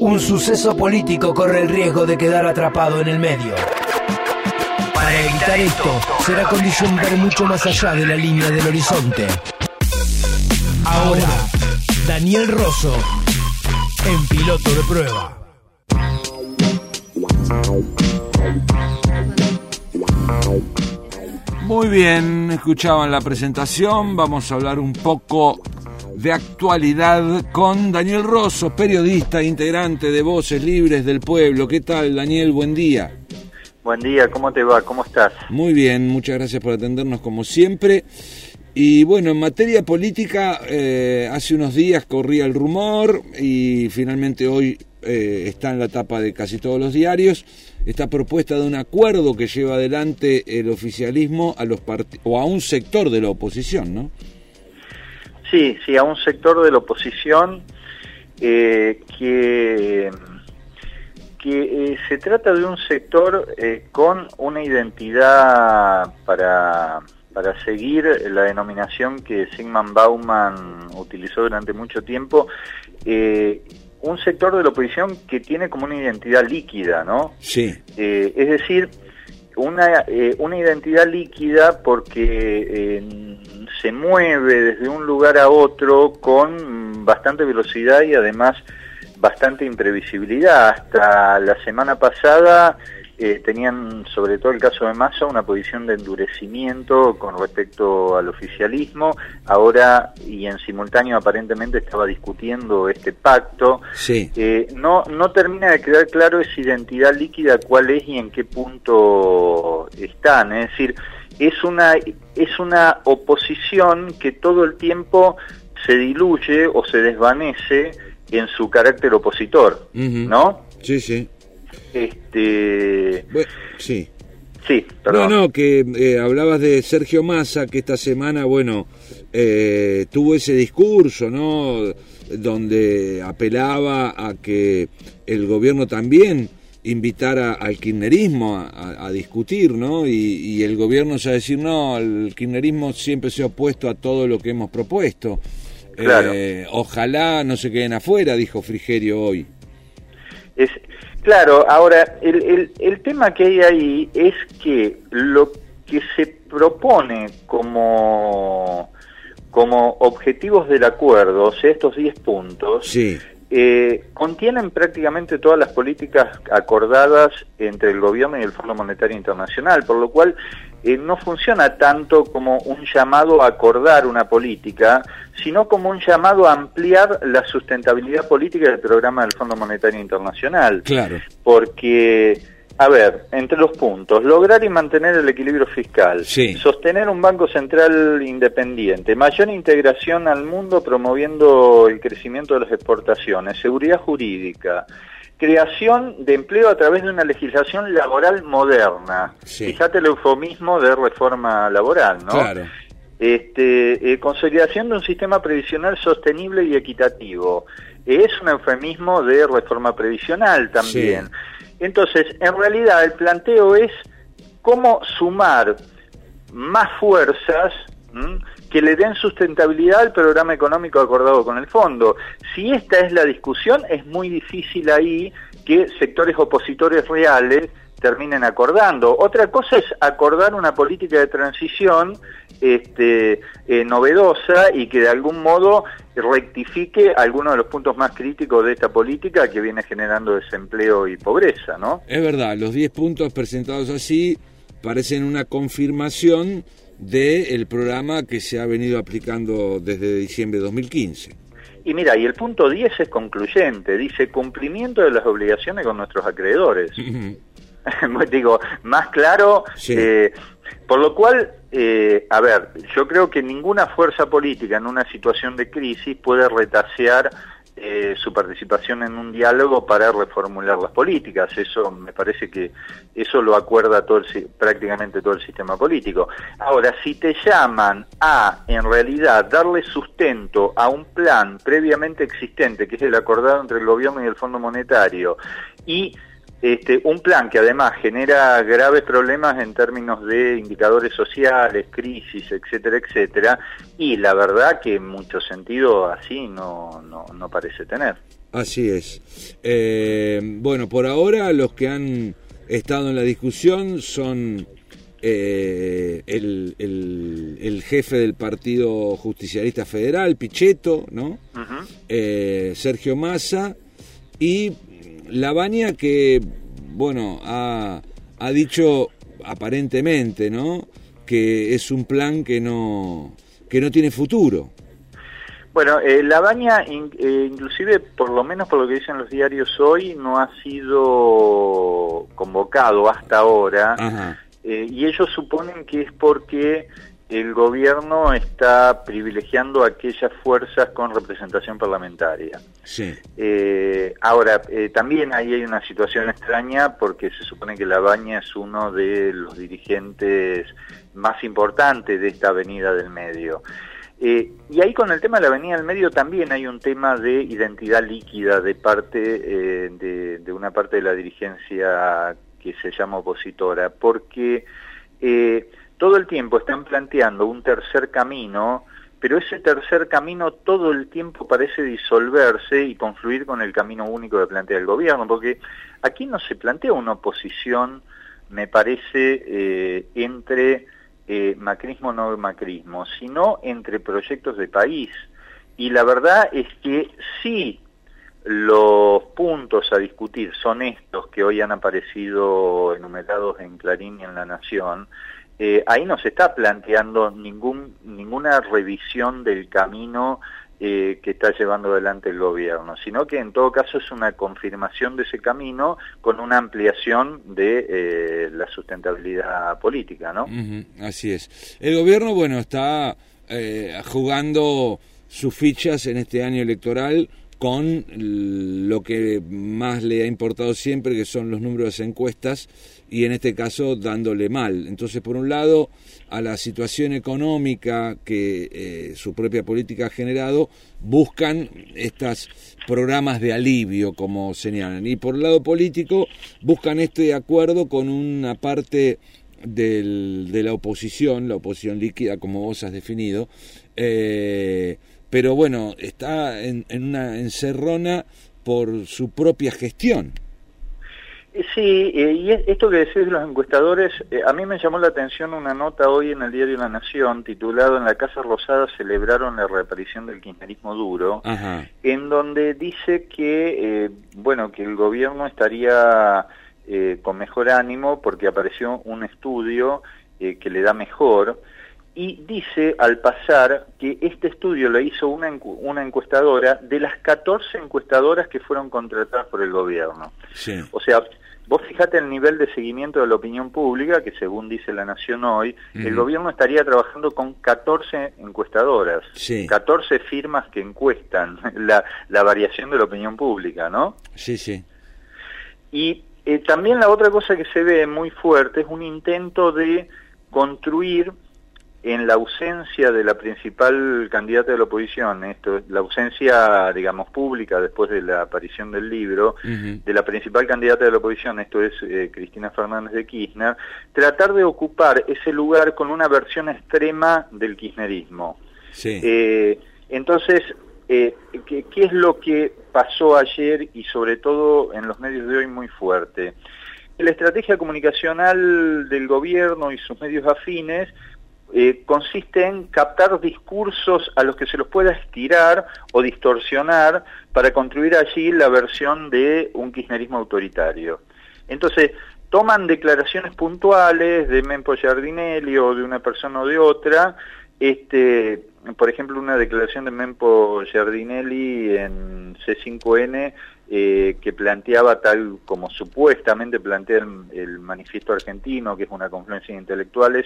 Un suceso político corre el riesgo de quedar atrapado en el medio. Para evitar esto, será condición ver mucho más allá de la línea del horizonte. Ahora, Daniel Rosso, en piloto de prueba. Muy bien, escuchaban la presentación, vamos a hablar un poco de actualidad con Daniel Rosso, periodista, integrante de Voces Libres del Pueblo. ¿Qué tal, Daniel? Buen día. Buen día, ¿cómo te va? ¿Cómo estás? Muy bien, muchas gracias por atendernos como siempre. Y bueno, en materia política, eh, hace unos días corría el rumor y finalmente hoy eh, está en la tapa de casi todos los diarios esta propuesta de un acuerdo que lleva adelante el oficialismo a los o a un sector de la oposición, ¿no? Sí, sí, a un sector de la oposición eh, que, que eh, se trata de un sector eh, con una identidad para, para seguir la denominación que Sigmund Bauman utilizó durante mucho tiempo, un sector de la oposición que tiene como una identidad líquida, ¿no? Sí. es decir, una, una identidad líquida porque se mueve desde un lugar a otro con bastante velocidad y además bastante imprevisibilidad. Hasta la semana pasada eh, tenían, sobre todo el caso de Massa, una posición de endurecimiento con respecto al oficialismo. Ahora, y en simultáneo aparentemente estaba discutiendo este pacto. Sí. Eh, no, no termina de quedar claro esa identidad líquida cuál es y en qué punto están. Es decir, es una, es una oposición que todo el tiempo se diluye o se desvanece en su carácter opositor, ¿no? Sí, sí. Este... sí. Sí, perdón. No, no, que eh, hablabas de Sergio Massa, que esta semana, bueno, eh, tuvo ese discurso, ¿no? Donde apelaba a que el gobierno también invitar al kirchnerismo a, discutir, ¿no? Y, el gobierno ya decir, no, el kirchnerismo siempre se ha opuesto a todo lo que hemos propuesto. Claro. Eh, ojalá no se queden afuera, dijo Frigerio hoy. Es, claro, ahora, el, el, el tema que hay ahí es que lo que se propone como, como objetivos del acuerdo, o sea, estos 10 puntos, sí eh, contienen prácticamente todas las políticas acordadas entre el gobierno y el Fondo Monetario Internacional, por lo cual eh, no funciona tanto como un llamado a acordar una política, sino como un llamado a ampliar la sustentabilidad política del programa del Fondo Monetario Internacional. Claro. Porque a ver, entre los puntos, lograr y mantener el equilibrio fiscal, sostener un banco central independiente, mayor integración al mundo promoviendo el crecimiento de las exportaciones, seguridad jurídica, creación de empleo a través de una legislación laboral moderna. Fíjate el eufemismo de reforma laboral, ¿no? Claro. Este, eh, consolidación de un sistema previsional sostenible y equitativo. Es un eufemismo de reforma previsional también. Entonces, en realidad el planteo es cómo sumar más fuerzas que le den sustentabilidad al programa económico acordado con el fondo. Si esta es la discusión, es muy difícil ahí que sectores opositores reales terminen acordando. Otra cosa es acordar una política de transición este, eh, novedosa y que de algún modo rectifique algunos de los puntos más críticos de esta política que viene generando desempleo y pobreza, ¿no? Es verdad, los 10 puntos presentados así parecen una confirmación del programa que se ha venido aplicando desde diciembre de 2015. Y mira, y el punto 10 es concluyente, dice cumplimiento de las obligaciones con nuestros acreedores. Digo, más claro, eh, por lo cual, eh, a ver, yo creo que ninguna fuerza política en una situación de crisis puede retasear eh, su participación en un diálogo para reformular las políticas. Eso me parece que eso lo acuerda todo prácticamente todo el sistema político. Ahora, si te llaman a, en realidad, darle sustento a un plan previamente existente, que es el acordado entre el gobierno y el Fondo Monetario, y este, un plan que además genera graves problemas en términos de indicadores sociales, crisis, etcétera, etcétera, y la verdad que en mucho sentido así no, no, no parece tener. Así es. Eh, bueno, por ahora los que han estado en la discusión son eh, el, el, jefe del Partido Justicialista Federal, Pichetto, ¿no? Eh, Sergio Massa y Lavagna que, bueno, ha, ha dicho aparentemente, ¿no? Que es un plan que no, que no tiene futuro. Bueno, eh, la baña, eh, inclusive, por lo menos por lo que dicen los diarios hoy, no ha sido convocado hasta ahora. Eh, y ellos suponen que es porque el gobierno está privilegiando aquellas fuerzas con representación parlamentaria. Sí. ahora, también ahí hay una situación extraña porque se supone que la baña es uno de los dirigentes más importantes de esta avenida del medio. Eh, y ahí con el tema de la Avenida del Medio también hay un tema de identidad líquida de parte eh, de, una parte de la dirigencia que se llama opositora, porque eh, todo el tiempo están planteando un tercer camino, pero ese tercer camino todo el tiempo parece disolverse y confluir con el camino único que plantea el gobierno, porque aquí no se plantea una oposición, me parece, entre eh, macrismo no macrismo, sino entre proyectos de país. Y la verdad es que sí los puntos a discutir son estos que hoy han aparecido enumerados en Clarín y en La Nación, eh, ahí no se está planteando ningún, ninguna revisión del camino eh, que está llevando adelante el gobierno, sino que en todo caso es una confirmación de ese camino con una ampliación de eh, la sustentabilidad política, ¿no? así es. El gobierno, bueno, está eh, jugando sus fichas en este año electoral con lo que más le ha importado siempre, que son los números de encuestas, y en este caso dándole mal. Entonces, por un lado, a la situación económica que eh, su propia política ha generado, buscan estos programas de alivio, como señalan. Y por el lado político, buscan este acuerdo con una parte del, de la oposición, la oposición líquida, como vos has definido, eh, pero bueno, está en, en una encerrona por su propia gestión. Sí, eh, y esto que decís de los encuestadores, eh, a mí me llamó la atención una nota hoy en el diario La Nación titulado En la Casa Rosada celebraron la reaparición del kirchnerismo duro, en donde dice que, eh, bueno, que el gobierno estaría con mejor ánimo porque apareció un estudio que le da mejor, y dice al pasar que este estudio lo hizo una, una encuestadora de las 14 encuestadoras que fueron contratadas por el gobierno. O sea, Vos fijate el nivel de seguimiento de la opinión pública, que según dice La Nación hoy, el gobierno estaría trabajando con 14 encuestadoras, 14 firmas que encuestan la, la, variación de la opinión pública, ¿no? Sí, sí. Y eh, también la otra cosa que se ve muy fuerte es un intento de construir en la ausencia de la principal candidata de la oposición, esto, la ausencia, digamos, pública después de la aparición del libro, de la principal candidata de la oposición, esto es eh, Cristina Fernández de Kirchner, tratar de ocupar ese lugar con una versión extrema del kirchnerismo. Eh, entonces, eh, ¿qué, ¿qué es lo que pasó ayer y sobre todo en los medios de hoy muy fuerte? La estrategia comunicacional del gobierno y sus medios afines eh, consiste en captar discursos a los que se los pueda estirar o distorsionar para construir allí la versión de un kirchnerismo autoritario. Entonces, toman declaraciones puntuales de Mempo Giardinelli o de una persona o de otra, este, por ejemplo, una declaración de Mempo Giardinelli en C5N eh, que planteaba tal como supuestamente plantea el, manifiesto argentino, que es una confluencia de intelectuales,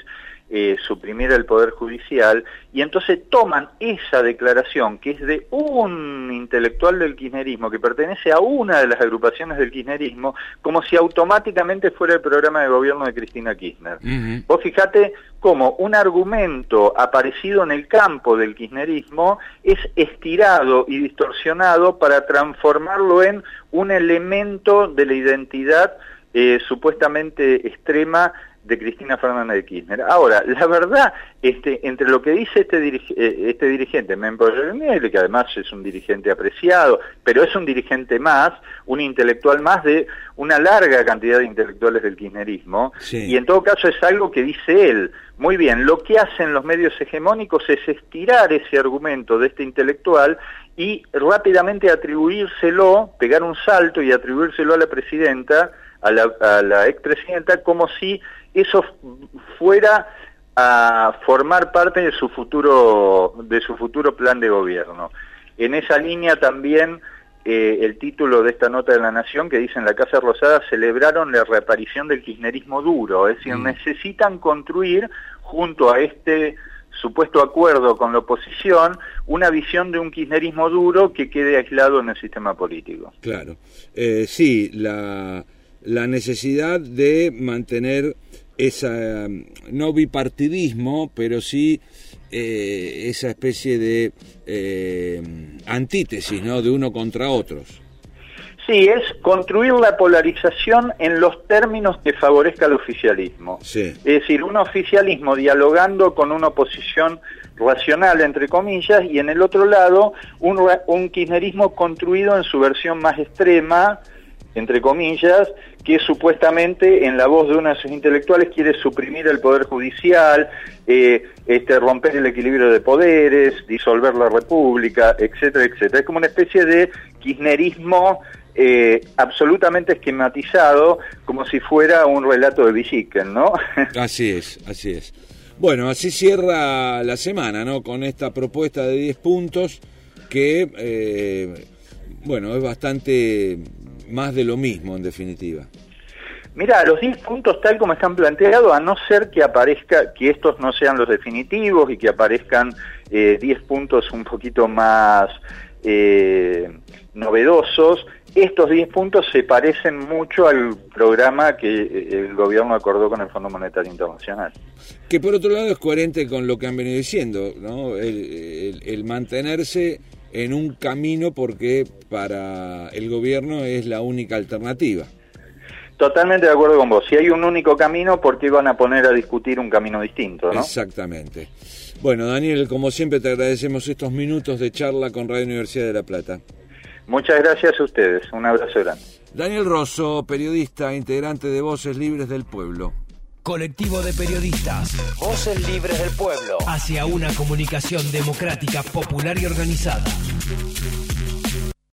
eh, suprimir el poder judicial, y entonces toman esa declaración, que es de un intelectual del kirchnerismo, que pertenece a una de las agrupaciones del kirchnerismo, como si automáticamente fuera el programa de gobierno de Cristina Kirchner. Vos fijate cómo un argumento aparecido en el campo del kirchnerismo es estirado y distorsionado para transformarlo en un elemento de la identidad eh, supuestamente extrema de Cristina Fernández de Kirchner. Ahora, la verdad, este, entre lo que dice este, eh, este dirigente, que además es un dirigente apreciado, pero es un dirigente más, un intelectual más de una larga cantidad de intelectuales del kirchnerismo, y en todo caso es algo que dice él. Muy bien, lo que hacen los medios hegemónicos es estirar ese argumento de este intelectual y rápidamente atribuírselo, pegar un salto y atribuírselo a la presidenta, a la, a la expresidenta, como si eso fuera a formar parte de su futuro de su futuro plan de gobierno. En esa línea también eh, el título de esta nota de la Nación que dice en la Casa Rosada celebraron la reaparición del kirchnerismo duro, es decir, mm. necesitan construir junto a este supuesto acuerdo con la oposición una visión de un kirchnerismo duro que quede aislado en el sistema político. Claro, eh, sí, la, la necesidad de mantener esa, no bipartidismo, pero sí eh, esa especie de eh, antítesis, ¿no? De uno contra otros. Sí, es construir la polarización en los términos que favorezca al oficialismo. Es decir, un oficialismo dialogando con una oposición racional, entre comillas, y en el otro lado un, un kirchnerismo construido en su versión más extrema, entre comillas, que supuestamente en la voz de uno de sus intelectuales quiere suprimir el poder judicial, eh, este, romper el equilibrio de poderes, disolver la república, etcétera, etcétera. Es como una especie de kirchnerismo eh, absolutamente esquematizado, como si fuera un relato de Villiquen, ¿no? así es, así es. Bueno, así cierra la semana, ¿no? Con esta propuesta de 10 puntos que, eh, bueno, es bastante más de lo mismo en definitiva. Mira, los 10 puntos tal como están planteados, a no ser que aparezca, que estos no sean los definitivos y que aparezcan 10 eh, puntos un poquito más eh, novedosos, estos 10 puntos se parecen mucho al programa que eh, el gobierno acordó con el Fondo Monetario Internacional. Que por otro lado es coherente con lo que han venido diciendo, ¿no? el mantenerse en un camino porque para el gobierno es la única alternativa. Totalmente de acuerdo con vos. Si hay un único camino, ¿por qué van a poner a discutir un camino distinto? ¿no? Exactamente. Bueno, Daniel, como siempre te agradecemos estos minutos de charla con Radio Universidad de La Plata. Muchas gracias a ustedes. Un abrazo grande. Daniel Rosso, periodista, integrante de Voces Libres del Pueblo. Colectivo de periodistas. Voces Libres del Pueblo. Hacia una comunicación democrática, popular y organizada.